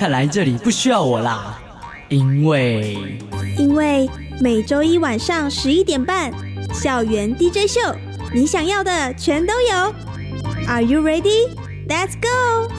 看来这里不需要我啦，因为因为每周一晚上十一点半，校园 DJ 秀，你想要的全都有。Are you ready? Let's go！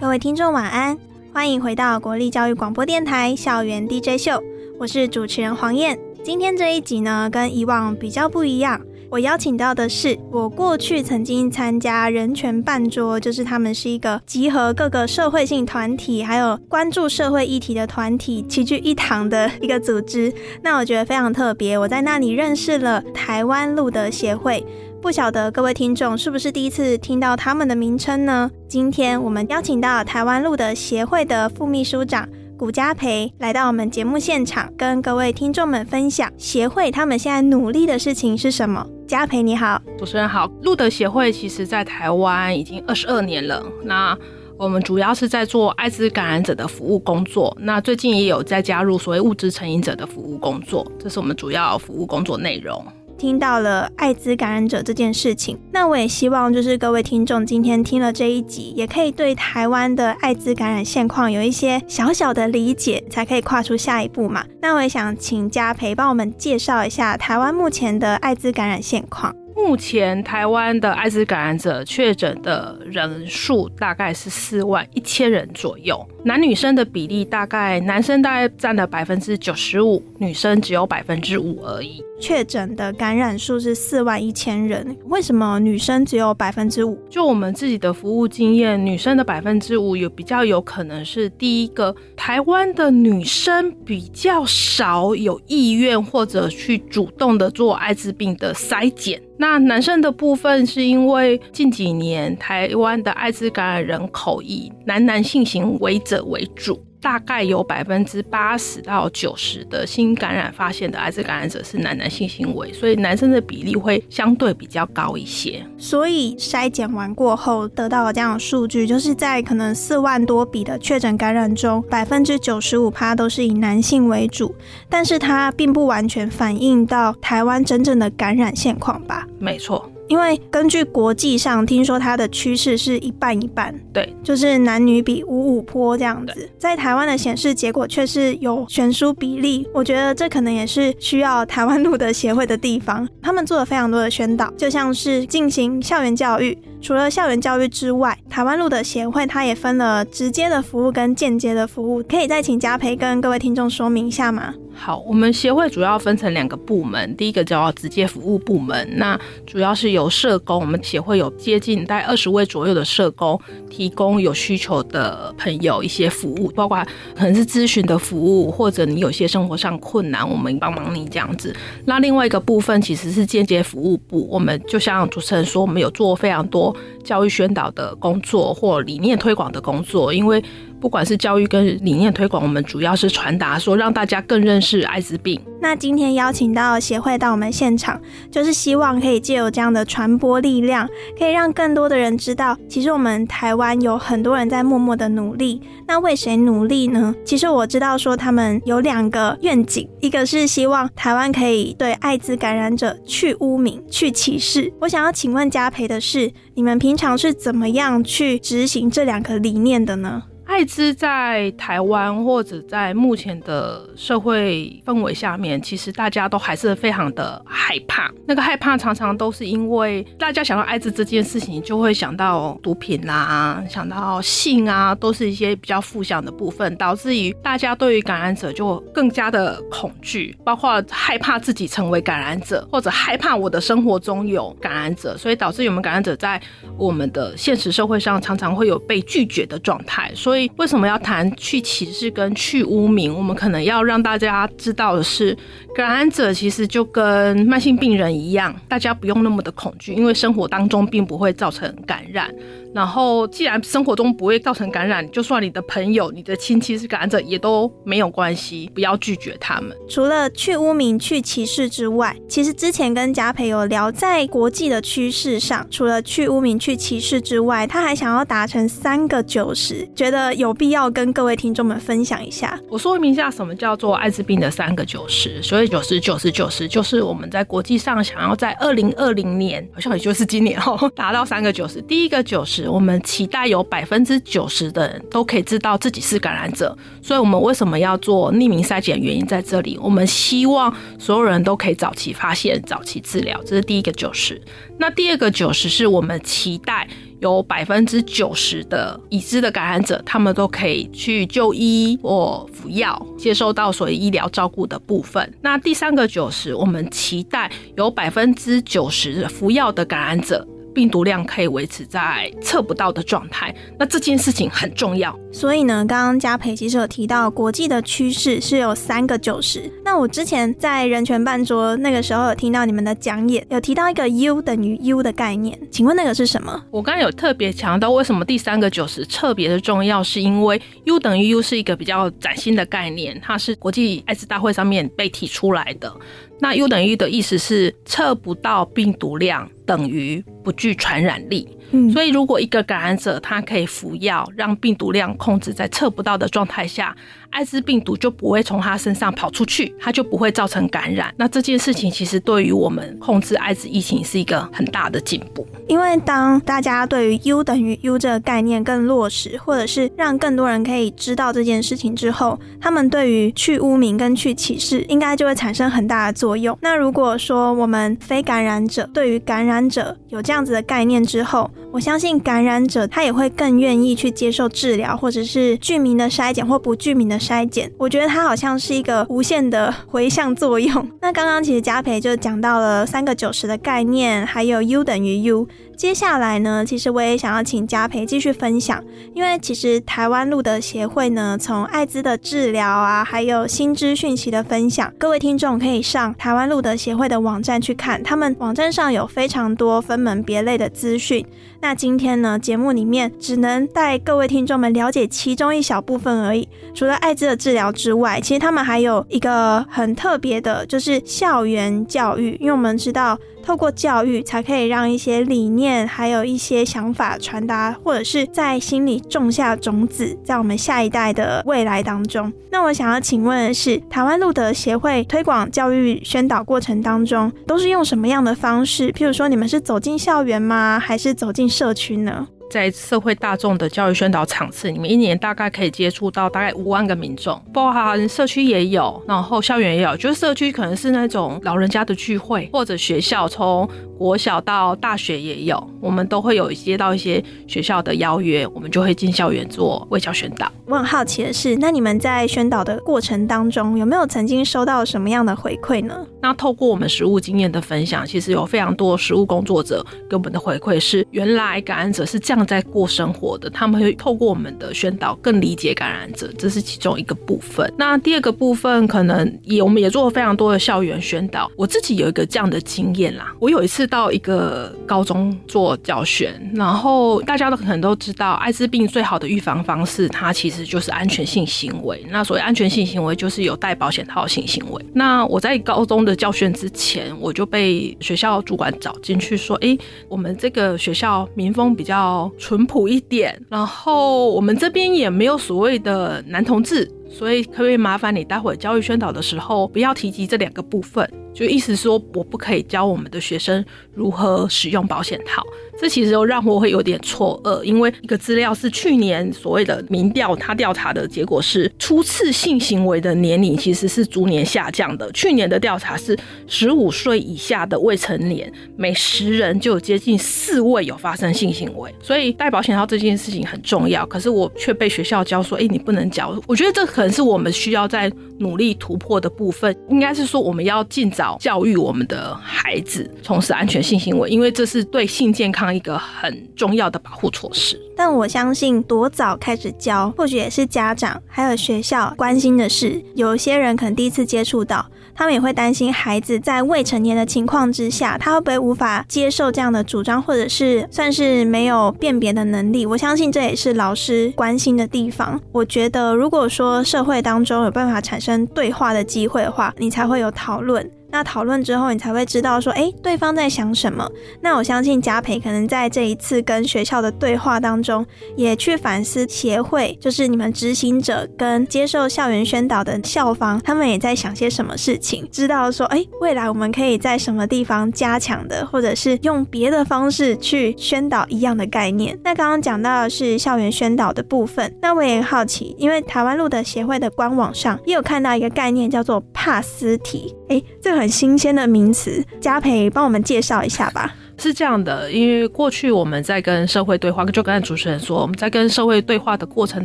各位听众晚安，欢迎回到国立教育广播电台校园 DJ 秀，我是主持人黄燕。今天这一集呢，跟以往比较不一样。我邀请到的是我过去曾经参加人权办桌，就是他们是一个集合各个社会性团体，还有关注社会议题的团体齐聚一堂的一个组织。那我觉得非常特别，我在那里认识了台湾路德协会。不晓得各位听众是不是第一次听到他们的名称呢？今天我们邀请到台湾路德协会的副秘书长。古家培来到我们节目现场，跟各位听众们分享协会他们现在努力的事情是什么。家培你好，主持人好。路德协会其实在台湾已经二十二年了，那我们主要是在做艾滋感染者的服务工作，那最近也有在加入所谓物质成瘾者的服务工作，这是我们主要服务工作内容。听到了艾滋感染者这件事情，那我也希望就是各位听众今天听了这一集，也可以对台湾的艾滋感染现况有一些小小的理解，才可以跨出下一步嘛。那我也想请嘉培帮我们介绍一下台湾目前的艾滋感染现况。目前台湾的艾滋感染者确诊的人数大概是四万一千人左右，男女生的比例大概男生大概占了百分之九十五，女生只有百分之五而已。确诊的感染数是四万一千人，为什么女生只有百分之五？就我们自己的服务经验，女生的百分之五有比较有可能是第一个，台湾的女生比较少有意愿或者去主动的做艾滋病的筛检。那那男生的部分是因为近几年台湾的艾滋感染人口以男男性行为者为主。大概有百分之八十到九十的新感染发现的艾滋感染者是男男性行为，所以男生的比例会相对比较高一些。所以筛检完过后得到了这样的数据，就是在可能四万多笔的确诊感染中，百分之九十五趴都是以男性为主，但是它并不完全反映到台湾真正的感染现况吧？没错。因为根据国际上听说它的趋势是一半一半，对，就是男女比五五坡这样子。在台湾的显示结果却是有悬殊比例，我觉得这可能也是需要台湾路德协会的地方。他们做了非常多的宣导，就像是进行校园教育。除了校园教育之外，台湾路德协会它也分了直接的服务跟间接的服务，可以再请嘉培跟各位听众说明一下吗？好，我们协会主要分成两个部门，第一个叫直接服务部门，那主要是由社工，我们协会有接近大概二十位左右的社工，提供有需求的朋友一些服务，包括可能是咨询的服务，或者你有些生活上困难，我们帮忙你这样子。那另外一个部分其实是间接服务部，我们就像主持人说，我们有做非常多教育宣导的工作或理念推广的工作，因为。不管是教育跟理念推广，我们主要是传达说，让大家更认识艾滋病。那今天邀请到协会到我们现场，就是希望可以借由这样的传播力量，可以让更多的人知道，其实我们台湾有很多人在默默的努力。那为谁努力呢？其实我知道说他们有两个愿景，一个是希望台湾可以对艾滋感染者去污名、去歧视。我想要请问嘉培的是，你们平常是怎么样去执行这两个理念的呢？艾滋在台湾或者在目前的社会氛围下面，其实大家都还是非常的害怕。那个害怕常常都是因为大家想到艾滋这件事情，就会想到毒品啦，想到性啊，都是一些比较负向的部分，导致于大家对于感染者就更加的恐惧，包括害怕自己成为感染者，或者害怕我的生活中有感染者，所以导致我们感染者在我们的现实社会上常常会有被拒绝的状态，所以。为什么要谈去歧视跟去污名？我们可能要让大家知道的是，感染者其实就跟慢性病人一样，大家不用那么的恐惧，因为生活当中并不会造成感染。然后，既然生活中不会造成感染，就算你的朋友、你的亲戚是感染者，也都没有关系，不要拒绝他们。除了去污名、去歧视之外，其实之前跟嘉培有聊，在国际的趋势上，除了去污名、去歧视之外，他还想要达成三个九十，觉得有必要跟各位听众们分享一下。我说明一下，什么叫做艾滋病的三个九十？所以九十九十九十，就是我们在国际上想要在二零二零年，好像也就是今年哦，达到三个九十。第一个九十。我们期待有百分之九十的人都可以知道自己是感染者，所以我们为什么要做匿名筛检？原因在这里，我们希望所有人都可以早期发现、早期治疗，这是第一个九十。那第二个九十是我们期待有百分之九十的已知的感染者，他们都可以去就医或服药，接受到所谓医疗照顾的部分。那第三个九十，我们期待有百分之九十服药的感染者。病毒量可以维持在测不到的状态，那这件事情很重要。所以呢，刚刚嘉培其实有提到国际的趋势是有三个九十。那我之前在人权办桌那个时候有听到你们的讲演，有提到一个 U 等于 U 的概念，请问那个是什么？我刚刚有特别强调，为什么第三个九十特别的重要，是因为 U 等于 U 是一个比较崭新的概念，它是国际艾滋大会上面被提出来的。那 U 等于 U 的意思是测不到病毒量等于不具传染力。嗯，所以如果一个感染者他可以服药，让病毒量控制在测不到的状态下。艾滋病毒就不会从他身上跑出去，他就不会造成感染。那这件事情其实对于我们控制艾滋疫情是一个很大的进步。因为当大家对于 U 等于 U 这个概念更落实，或者是让更多人可以知道这件事情之后，他们对于去污名跟去歧视应该就会产生很大的作用。那如果说我们非感染者对于感染者有这样子的概念之后，我相信感染者他也会更愿意去接受治疗，或者是具名的筛检或不具名的筛检。我觉得它好像是一个无限的回向作用。那刚刚其实嘉培就讲到了三个九十的概念，还有 U 等于 U。接下来呢，其实我也想要请嘉培继续分享，因为其实台湾路德协会呢，从艾滋的治疗啊，还有新知讯息的分享，各位听众可以上台湾路德协会的网站去看，他们网站上有非常多分门别类的资讯。那今天呢，节目里面只能带各位听众们了解其中一小部分而已。除了艾滋的治疗之外，其实他们还有一个很特别的，就是校园教育，因为我们知道。透过教育，才可以让一些理念，还有一些想法传达，或者是在心里种下种子，在我们下一代的未来当中。那我想要请问的是，台湾路德协会推广教育宣导过程当中，都是用什么样的方式？譬如说，你们是走进校园吗？还是走进社区呢？在社会大众的教育宣导场次里面，一年大概可以接触到大概五万个民众，包含社区也有，然后校园也有。就是社区可能是那种老人家的聚会，或者学校从国小到大学也有，我们都会有接到一些学校的邀约，我们就会进校园做卫教宣导。我很好奇的是，那你们在宣导的过程当中，有没有曾经收到什么样的回馈呢？那透过我们实务经验的分享，其实有非常多实务工作者给我们的回馈是，原来感染者是这样。在过生活的，他们会透过我们的宣导更理解感染者，这是其中一个部分。那第二个部分，可能也我们也做了非常多的校园宣导。我自己有一个这样的经验啦，我有一次到一个高中做教学，然后大家都可能都知道，艾滋病最好的预防方式，它其实就是安全性行为。那所谓安全性行为，就是有戴保险套性行为。那我在高中的教学之前，我就被学校主管找进去说：“哎，我们这个学校民风比较。”淳朴一点，然后我们这边也没有所谓的男同志，所以可不可以麻烦你待会儿教育宣导的时候不要提及这两个部分？就意思说我不可以教我们的学生如何使用保险套。这其实又让我会有点错愕，因为一个资料是去年所谓的民调，他调查的结果是初次性行为的年龄其实是逐年下降的。去年的调查是十五岁以下的未成年，每十人就有接近四位有发生性行为。所以戴保险套这件事情很重要，可是我却被学校教说，哎，你不能教。我觉得这可能是我们需要在努力突破的部分，应该是说我们要尽。早教育我们的孩子从事安全性行为，因为这是对性健康一个很重要的保护措施。但我相信，多早开始教，或许也是家长还有学校关心的事。有些人可能第一次接触到，他们也会担心孩子在未成年的情况之下，他会不会无法接受这样的主张，或者是算是没有辨别的能力。我相信这也是老师关心的地方。我觉得，如果说社会当中有办法产生对话的机会的话，你才会有讨论。那讨论之后，你才会知道说，诶，对方在想什么。那我相信家培可能在这一次跟学校的对话当中，也去反思协会，就是你们执行者跟接受校园宣导的校方，他们也在想些什么事情，知道说，诶，未来我们可以在什么地方加强的，或者是用别的方式去宣导一样的概念。那刚刚讲到的是校园宣导的部分，那我也好奇，因为台湾路的协会的官网上也有看到一个概念叫做帕斯提，诶，这个。很新鲜的名词，嘉培帮我们介绍一下吧。是这样的，因为过去我们在跟社会对话，就刚才主持人说，我们在跟社会对话的过程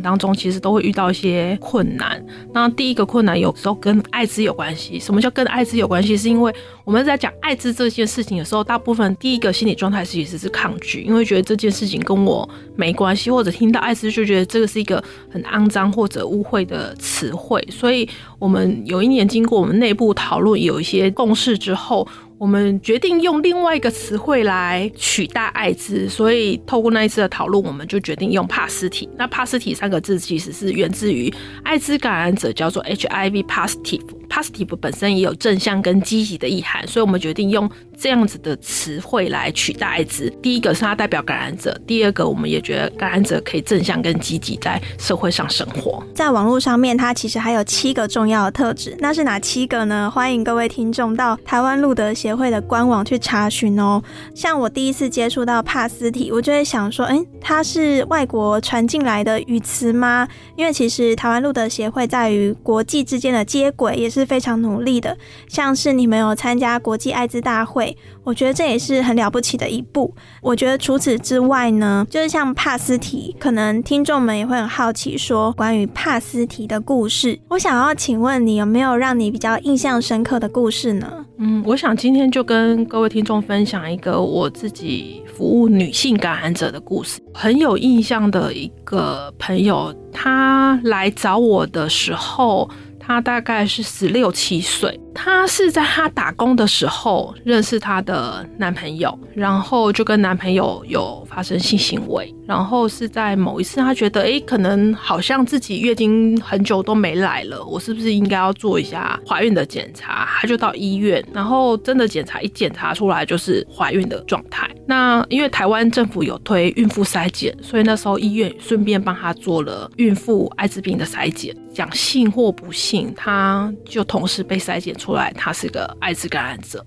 当中，其实都会遇到一些困难。那第一个困难有时候跟艾滋有关系。什么叫跟艾滋有关系？是因为我们在讲艾滋这件事情的时候，大部分第一个心理状态其实是抗拒，因为觉得这件事情跟我没关系，或者听到艾滋就觉得这个是一个很肮脏或者污秽的词汇。所以我们有一年经过我们内部讨论，有一些共识之后。我们决定用另外一个词汇来取代艾滋，所以透过那一次的讨论，我们就决定用帕斯体。那帕斯体三个字其实是源自于艾滋感染者，叫做 HIV positive。positive 本身也有正向跟积极的意涵，所以我们决定用这样子的词汇来取代艾滋。第一个是它代表感染者，第二个我们也觉得感染者可以正向跟积极在社会上生活。在网络上面，它其实还有七个重要的特质，那是哪七个呢？欢迎各位听众到台湾路德协会的官网去查询哦。像我第一次接触到帕斯提，我就会想说，哎，它是外国传进来的语词吗？因为其实台湾路德协会在于国际之间的接轨也。是非常努力的，像是你们有参加国际艾滋大会，我觉得这也是很了不起的一步。我觉得除此之外呢，就是像帕斯提，可能听众们也会很好奇，说关于帕斯提的故事。我想要请问你，有没有让你比较印象深刻的故事呢？嗯，我想今天就跟各位听众分享一个我自己服务女性感染者的故事。很有印象的一个朋友，他来找我的时候。她大概是十六七岁，她是在她打工的时候认识她的男朋友，然后就跟男朋友有发生性行为，然后是在某一次，她觉得，哎，可能好像自己月经很久都没来了，我是不是应该要做一下怀孕的检查？她就到医院，然后真的检查，一检查出来就是怀孕的状态。那因为台湾政府有推孕妇筛检，所以那时候医院顺便帮她做了孕妇艾滋病的筛检，讲信或不信，她就同时被筛检出出来，他是个艾滋感染者，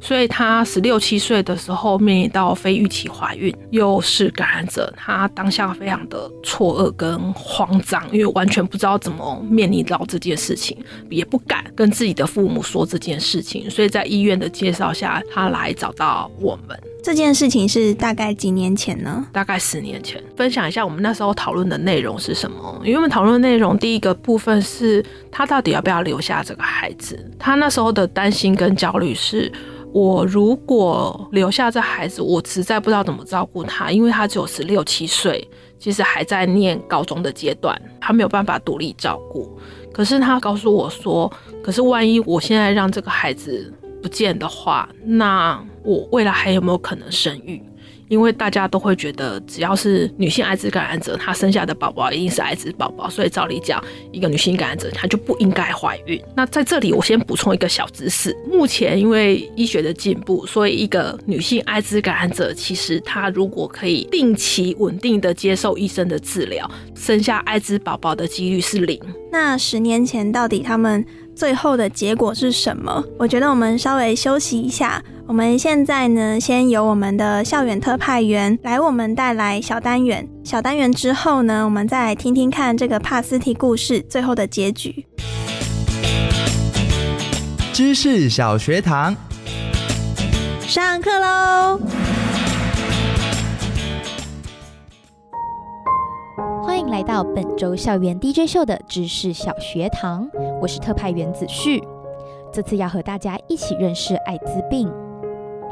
所以他十六七岁的时候面临到非预期怀孕，又是感染者，他当下非常的错愕跟慌张，因为完全不知道怎么面临到这件事情，也不敢跟自己的父母说这件事情，所以在医院的介绍下，他来找到我们。这件事情是大概几年前呢？大概十年前。分享一下我们那时候讨论的内容是什么？因为我们讨论的内容第一个部分是他到底要不要留下这个孩子。他那时候的担心跟焦虑是：我如果留下这孩子，我实在不知道怎么照顾他，因为他只有十六七岁，其实还在念高中的阶段，他没有办法独立照顾。可是他告诉我说：“可是万一我现在让这个孩子……”不见的话，那我未来还有没有可能生育？因为大家都会觉得，只要是女性艾滋感染者，她生下的宝宝一定是艾滋宝宝，所以照理讲，一个女性感染者她就不应该怀孕。那在这里，我先补充一个小知识：目前因为医学的进步，所以一个女性艾滋感染者，其实她如果可以定期稳定的接受医生的治疗，生下艾滋宝宝的几率是零。那十年前到底他们？最后的结果是什么？我觉得我们稍微休息一下。我们现在呢，先由我们的校园特派员来我们带来小单元。小单元之后呢，我们再来听听看这个帕斯提故事最后的结局。知识小学堂，上课喽！欢迎来到本周校园 DJ 秀的知识小学堂，我是特派员子旭。这次要和大家一起认识艾滋病。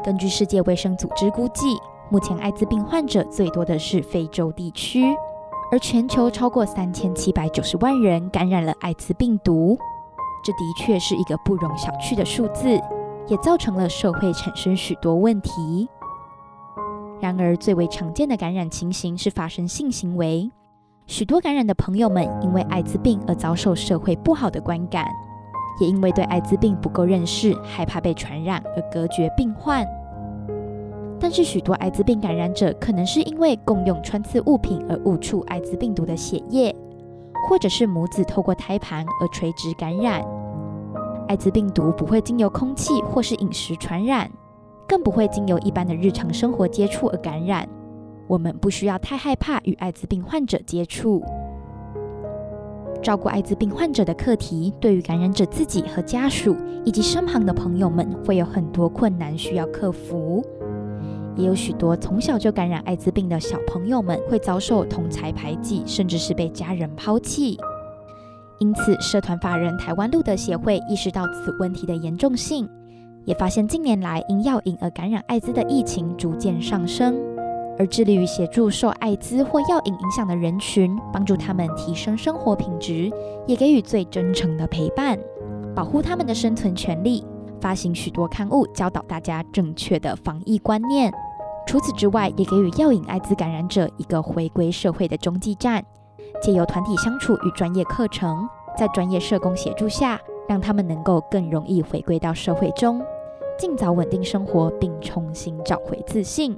根据世界卫生组织估计，目前艾滋病患者最多的是非洲地区，而全球超过三千七百九十万人感染了艾滋病毒，这的确是一个不容小觑的数字，也造成了社会产生许多问题。然而，最为常见的感染情形是发生性行为，许多感染的朋友们因为艾滋病而遭受社会不好的观感，也因为对艾滋病不够认识，害怕被传染而隔绝病患。但是，许多艾滋病感染者可能是因为共用穿刺物品而误触艾滋病毒的血液，或者是母子透过胎盘而垂直感染。艾滋病毒不会经由空气或是饮食传染，更不会经由一般的日常生活接触而感染。我们不需要太害怕与艾滋病患者接触。照顾艾滋病患者的课题，对于感染者自己和家属以及身旁的朋友们，会有很多困难需要克服。也有许多从小就感染艾滋病的小朋友们会遭受同侪排挤，甚至是被家人抛弃。因此，社团法人台湾路德协会意识到此问题的严重性，也发现近年来因药瘾而感染艾滋的疫情逐渐上升，而致力于协助受艾滋或药瘾影响的人群，帮助他们提升生活品质，也给予最真诚的陪伴，保护他们的生存权利。发行许多刊物，教导大家正确的防疫观念。除此之外，也给予药瘾艾滋感染者一个回归社会的中继站，借由团体相处与专业课程，在专业社工协助下，让他们能够更容易回归到社会中，尽早稳定生活，并重新找回自信。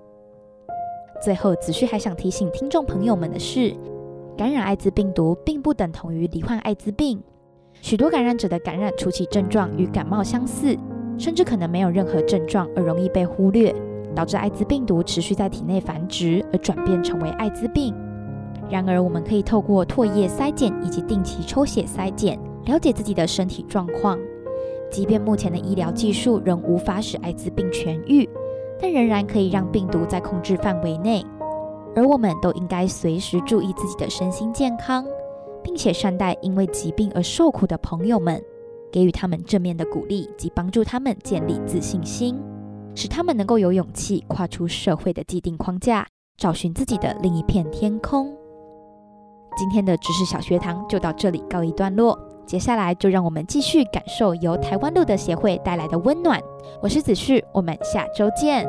最后，子旭还想提醒听众朋友们的是，感染艾滋病毒并不等同于罹患艾滋病，许多感染者的感染初期症状与感冒相似，甚至可能没有任何症状而容易被忽略。导致艾滋病毒持续在体内繁殖，而转变成为艾滋病。然而，我们可以透过唾液筛检以及定期抽血筛检，了解自己的身体状况。即便目前的医疗技术仍无法使艾滋病痊愈，但仍然可以让病毒在控制范围内。而我们都应该随时注意自己的身心健康，并且善待因为疾病而受苦的朋友们，给予他们正面的鼓励及帮助他们建立自信心。使他们能够有勇气跨出社会的既定框架，找寻自己的另一片天空。今天的知识小学堂就到这里告一段落，接下来就让我们继续感受由台湾路德协会带来的温暖。我是子旭，我们下周见。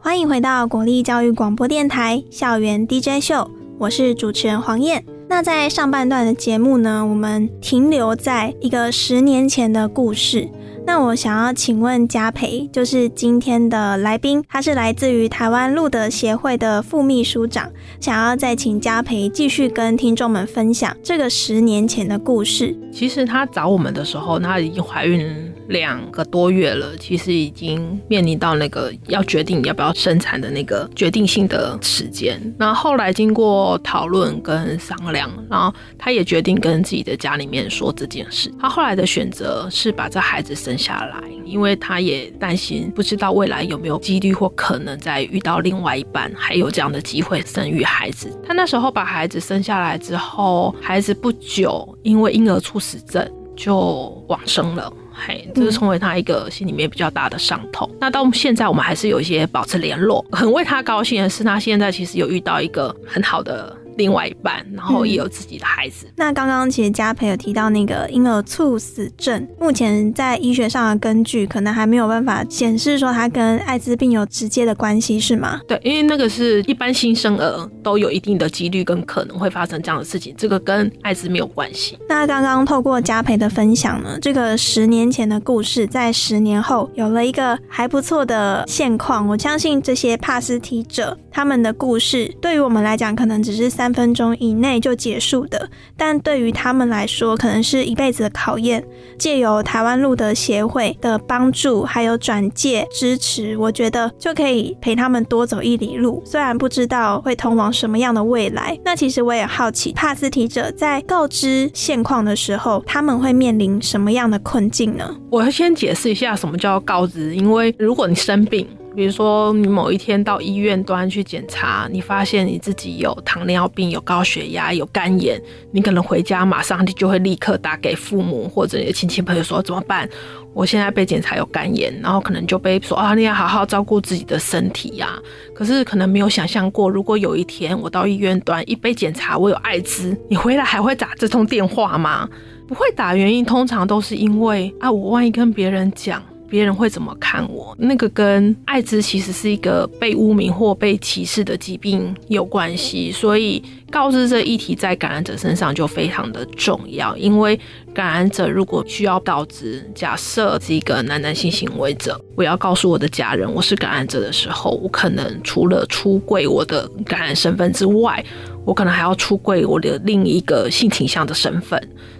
欢迎回到国立教育广播电台校园 DJ 秀。我是主持人黄燕。那在上半段的节目呢，我们停留在一个十年前的故事。那我想要请问嘉培，就是今天的来宾，他是来自于台湾路德协会的副秘书长，想要再请嘉培继续跟听众们分享这个十年前的故事。其实他找我们的时候，他已经怀孕两个多月了，其实已经面临到那个要决定要不要生产的那个决定性的时间。然后后来经过讨论跟商量，然后他也决定跟自己的家里面说这件事。他后来的选择是把这孩子生下来，因为他也担心，不知道未来有没有几率或可能再遇到另外一半，还有这样的机会生育孩子。他那时候把孩子生下来之后，孩子不久因为婴儿猝死症就往生了，嘿，这是成为他一个心里面比较大的伤痛。嗯。那到现在我们还是有一些保持联络，很为他高兴的是，他现在其实有遇到一个很好的。另外一半，然后也有自己的孩子。嗯、那刚刚其实嘉培有提到那个婴儿猝死症，目前在医学上的根据可能还没有办法显示说它跟艾滋病有直接的关系，是吗？对，因为那个是一般新生儿都有一定的几率跟可能会发生这样的事情，这个跟艾滋没有关系。那刚刚透过嘉培的分享呢，这个十年前的故事，在十年后有了一个还不错的现况。我相信这些帕斯提者他们的故事，对于我们来讲，可能只是三。三分钟以内就结束的，但对于他们来说，可能是一辈子的考验。借由台湾路德协会的帮助，还有转介支持，我觉得就可以陪他们多走一里路。虽然不知道会通往什么样的未来，那其实我也好奇，帕斯提者在告知现况的时候，他们会面临什么样的困境呢？我要先解释一下什么叫告知，因为如果你生病。比如说，你某一天到医院端去检查，你发现你自己有糖尿病、有高血压、有肝炎，你可能回家马上就会立刻打给父母或者你的亲戚朋友说怎么办？我现在被检查有肝炎，然后可能就被说啊，你要好好照顾自己的身体呀、啊。可是可能没有想象过，如果有一天我到医院端一被检查我有艾滋，你回来还会打这通电话吗？不会打，原因通常都是因为啊，我万一跟别人讲。别人会怎么看我？那个跟艾滋其实是一个被污名或被歧视的疾病有关系，所以告知这议题在感染者身上就非常的重要。因为感染者如果需要告知，假设是一个男男性行为者，我要告诉我的家人我是感染者的时候，我可能除了出柜我的感染身份之外，我可能还要出柜我的另一个性倾向的身份，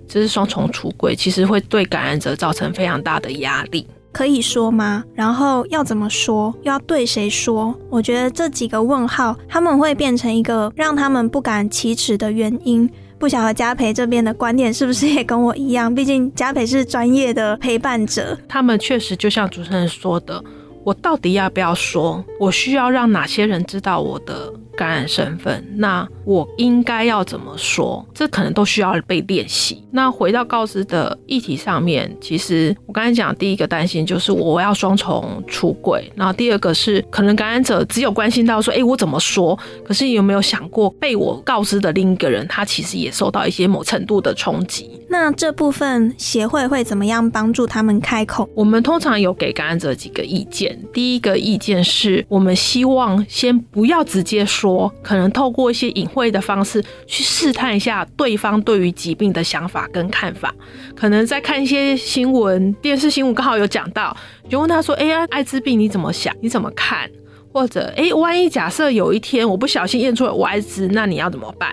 这是双重出柜，其实会对感染者造成非常大的压力。可以说吗？然后要怎么说？又要对谁说？我觉得这几个问号，他们会变成一个让他们不敢启齿的原因。不晓得嘉培这边的观点是不是也跟我一样？毕竟嘉培是专业的陪伴者。他们确实就像主持人说的，我到底要不要说？我需要让哪些人知道我的？感染身份，那我应该要怎么说？这可能都需要被练习。那回到告知的议题上面，其实我刚才讲第一个担心就是我要双重出轨，然后第二个是可能感染者只有关心到说，哎，我怎么说？可是有没有想过被我告知的另一个人，他其实也受到一些某程度的冲击？那这部分协会会怎么样帮助他们开口？我们通常有给感染者几个意见。第一个意见是我们希望先不要直接说。说可能透过一些隐晦的方式去试探一下对方对于疾病的想法跟看法，可能在看一些新闻、电视新闻刚好有讲到，就问他说：“哎呀，艾滋病你怎么想？你怎么看？或者哎，万一假设有一天我不小心验出了我艾滋，那你要怎么办？”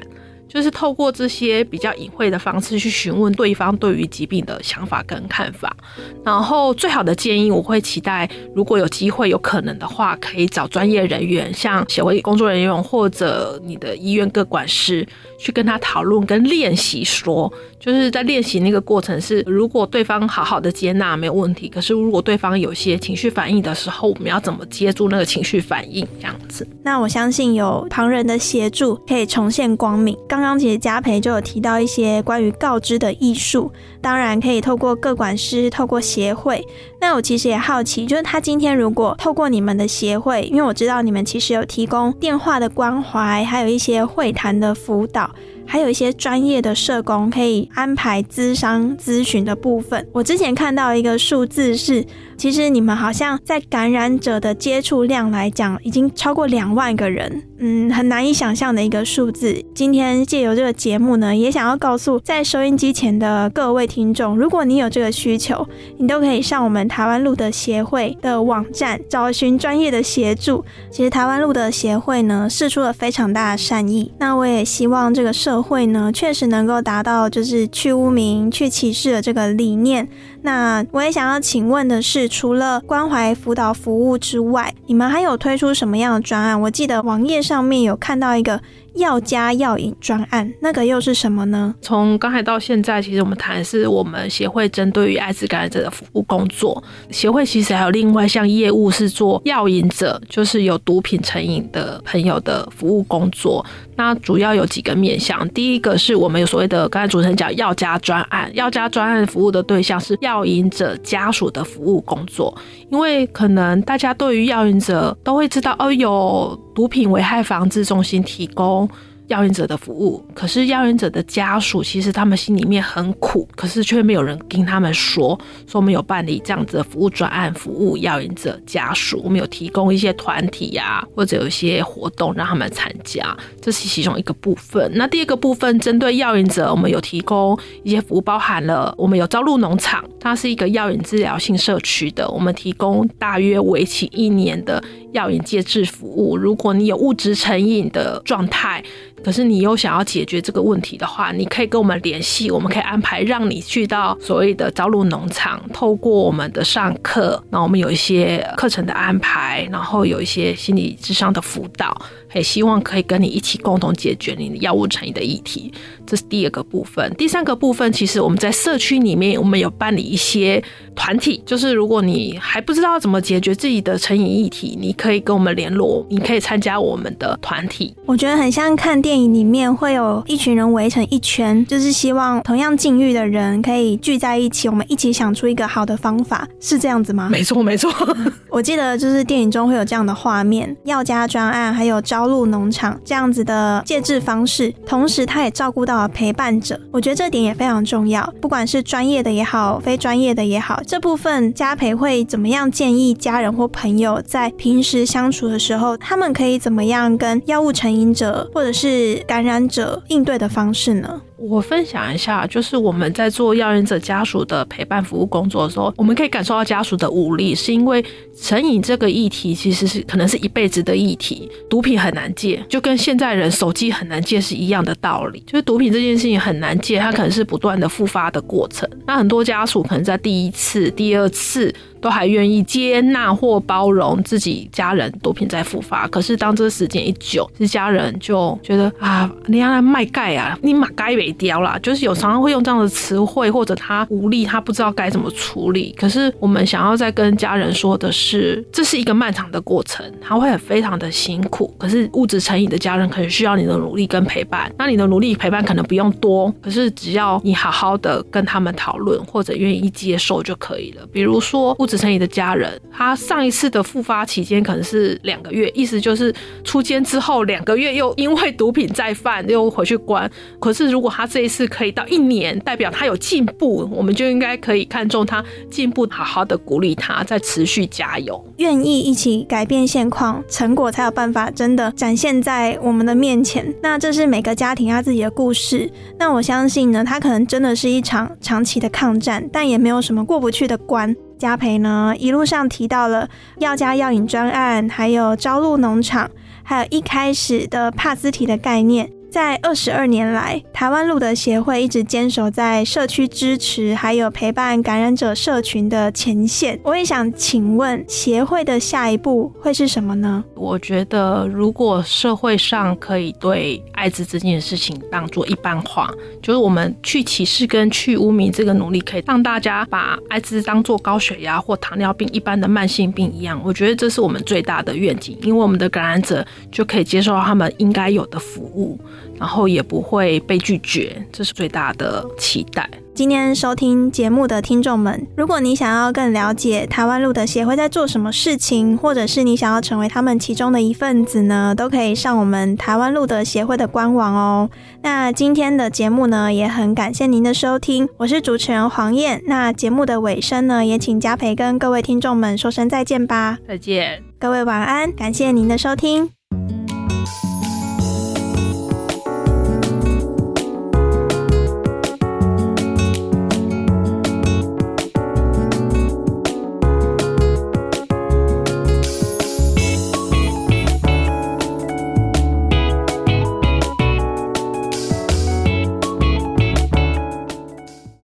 就是透过这些比较隐晦的方式去询问对方对于疾病的想法跟看法，然后最好的建议，我会期待如果有机会有可能的话，可以找专业人员，像协会工作人员或者你的医院各管师。去跟他讨论跟练习说，就是在练习那个过程是，如果对方好好的接纳没有问题，可是如果对方有些情绪反应的时候，我们要怎么接住那个情绪反应？这样子。那我相信有旁人的协助，可以重现光明。刚刚刚其实嘉培就有提到一些关于告知的艺术，当然可以透过各管师，透过协会。那我其实也好奇，就是他今天如果透过你们的协会，因为我知道你们其实有提供电话的关怀，还有一些会谈的辅导。还有一些专业的社工可以安排咨商咨询的部分。我之前看到一个数字是，其实你们好像在感染者的接触量来讲，已经超过两万个人，嗯，很难以想象的一个数字。今天借由这个节目呢，也想要告诉在收音机前的各位听众，如果你有这个需求，你都可以上我们台湾路的协会的网站找寻专业的协助。其实台湾路的协会呢，释出了非常大的善意。那我也希望这个社会呢，确实能够达到就是去污名、去歧视的这个理念。那我也想要请问的是，除了关怀辅导服务之外，你们还有推出什么样的专案？我记得网页上面有看到一个。药家药瘾专案，那个又是什么呢？从刚才到现在，其实我们谈的是我们协会针对于艾滋感染者的服务工作。协会其实还有另外一项业务是做药瘾者，就是有毒品成瘾的朋友的服务工作。那主要有几个面向，第一个是我们有所谓的刚才主持人讲药家专案，药家专案服务的对象是药药瘾者家属的服务工作，因为可能大家对于药瘾者都会知道，哦，有毒品危害防治中心提供。药瘾者的服务，可是药瘾者的家属其实他们心里面很苦，可是却没有人听他们说。说我们有办理这样子的服务专案，服务药瘾者家属，我们有提供一些团体呀、或者有一些活动让他们参加，这是其中一个部分。那第二个部分，针对药瘾者，我们有提供一些服务，包含了我们有招入农场，它是一个药瘾治疗性社区的，我们提供大约为期一年的。药瘾戒治服务。如果你有物质成瘾的状态，可是你又想要解决这个问题的话，你可以跟我们联系，我们可以安排让你去到所谓的朝露农场，透过我们的上课，那我们有一些课程的安排，然后有一些心理智商的辅导，也希望可以跟你一起共同解决你的药物成瘾的议题。这是第二个部分。第三个部分，其实我们在社区里面，我们有办理一些团体，就是如果你还不知道怎么解决自己的成瘾议题，你可以跟我们联络，你可以参加我们的团体。我觉得很像看电影里面会有一群人围成一圈，就是希望同样境遇的人可以聚在一起，我们一起想出一个好的方法，是这样子吗？没错，没错。我记得就是电影中会有这样的画面，药家专案还有朝露农场这样子的戒治方式，同时他也照顾到了陪伴者。我觉得这点也非常重要，不管是专业的也好，非专业的也好，这部分家培会怎么样建议家人或朋友在平时相处的时候，他们可以怎么样跟药物成瘾者或者是感染者应对的方式呢？我分享一下，就是我们在做药瘾者家属的陪伴服务工作的时候，我们可以感受到家属的无力，是因为成瘾这个议题其实是可能是一辈子的议题，毒品很难戒，就跟现在人手机很难戒是一样的道理，就是毒品这件事情很难戒，它可能是不断的复发的过程。那很多家属可能在第一次、第二次。都还愿意接纳或包容自己家人毒品再复发，可是当这个时间一久，这家人就觉得啊，你要来卖钙啊，你马钙没掉啦，就是有常常会用这样的词汇，或者他无力，他不知道该怎么处理。可是我们想要再跟家人说的是，这是一个漫长的过程，他会很非常的辛苦。可是物质成瘾的家人可能需要你的努力跟陪伴，那你的努力陪伴可能不用多，可是只要你好好的跟他们讨论或者愿意接受就可以了。比如说物。成瘾的家人，他上一次的复发期间可能是两个月，意思就是出监之后两个月又因为毒品再犯，又回去关。可是如果他这一次可以到一年，代表他有进步，我们就应该可以看重他进步，好好的鼓励他，再持续加油，愿意一起改变现况，成果才有办法真的展现在我们的面前。那这是每个家庭他自己的故事。那我相信呢，他可能真的是一场长期的抗战，但也没有什么过不去的关。嘉培呢，一路上提到了药家药引专案，还有朝露农场，还有一开始的帕斯提的概念。在二十二年来，台湾路德协会一直坚守在社区支持还有陪伴感染者社群的前线。我也想请问，协会的下一步会是什么呢？我觉得，如果社会上可以对艾滋这件事情当做一般化，就是我们去歧视跟去污名这个努力，可以让大家把艾滋当做高血压或糖尿病一般的慢性病一样。我觉得这是我们最大的愿景，因为我们的感染者就可以接受到他们应该有的服务。然后也不会被拒绝，这是最大的期待。今天收听节目的听众们，如果你想要更了解台湾路德协会在做什么事情，或者是你想要成为他们其中的一份子呢，都可以上我们台湾路德协会的官网哦。那今天的节目呢，也很感谢您的收听，我是主持人黄燕。那节目的尾声呢，也请嘉培跟各位听众们说声再见吧。再见，各位晚安，感谢您的收听。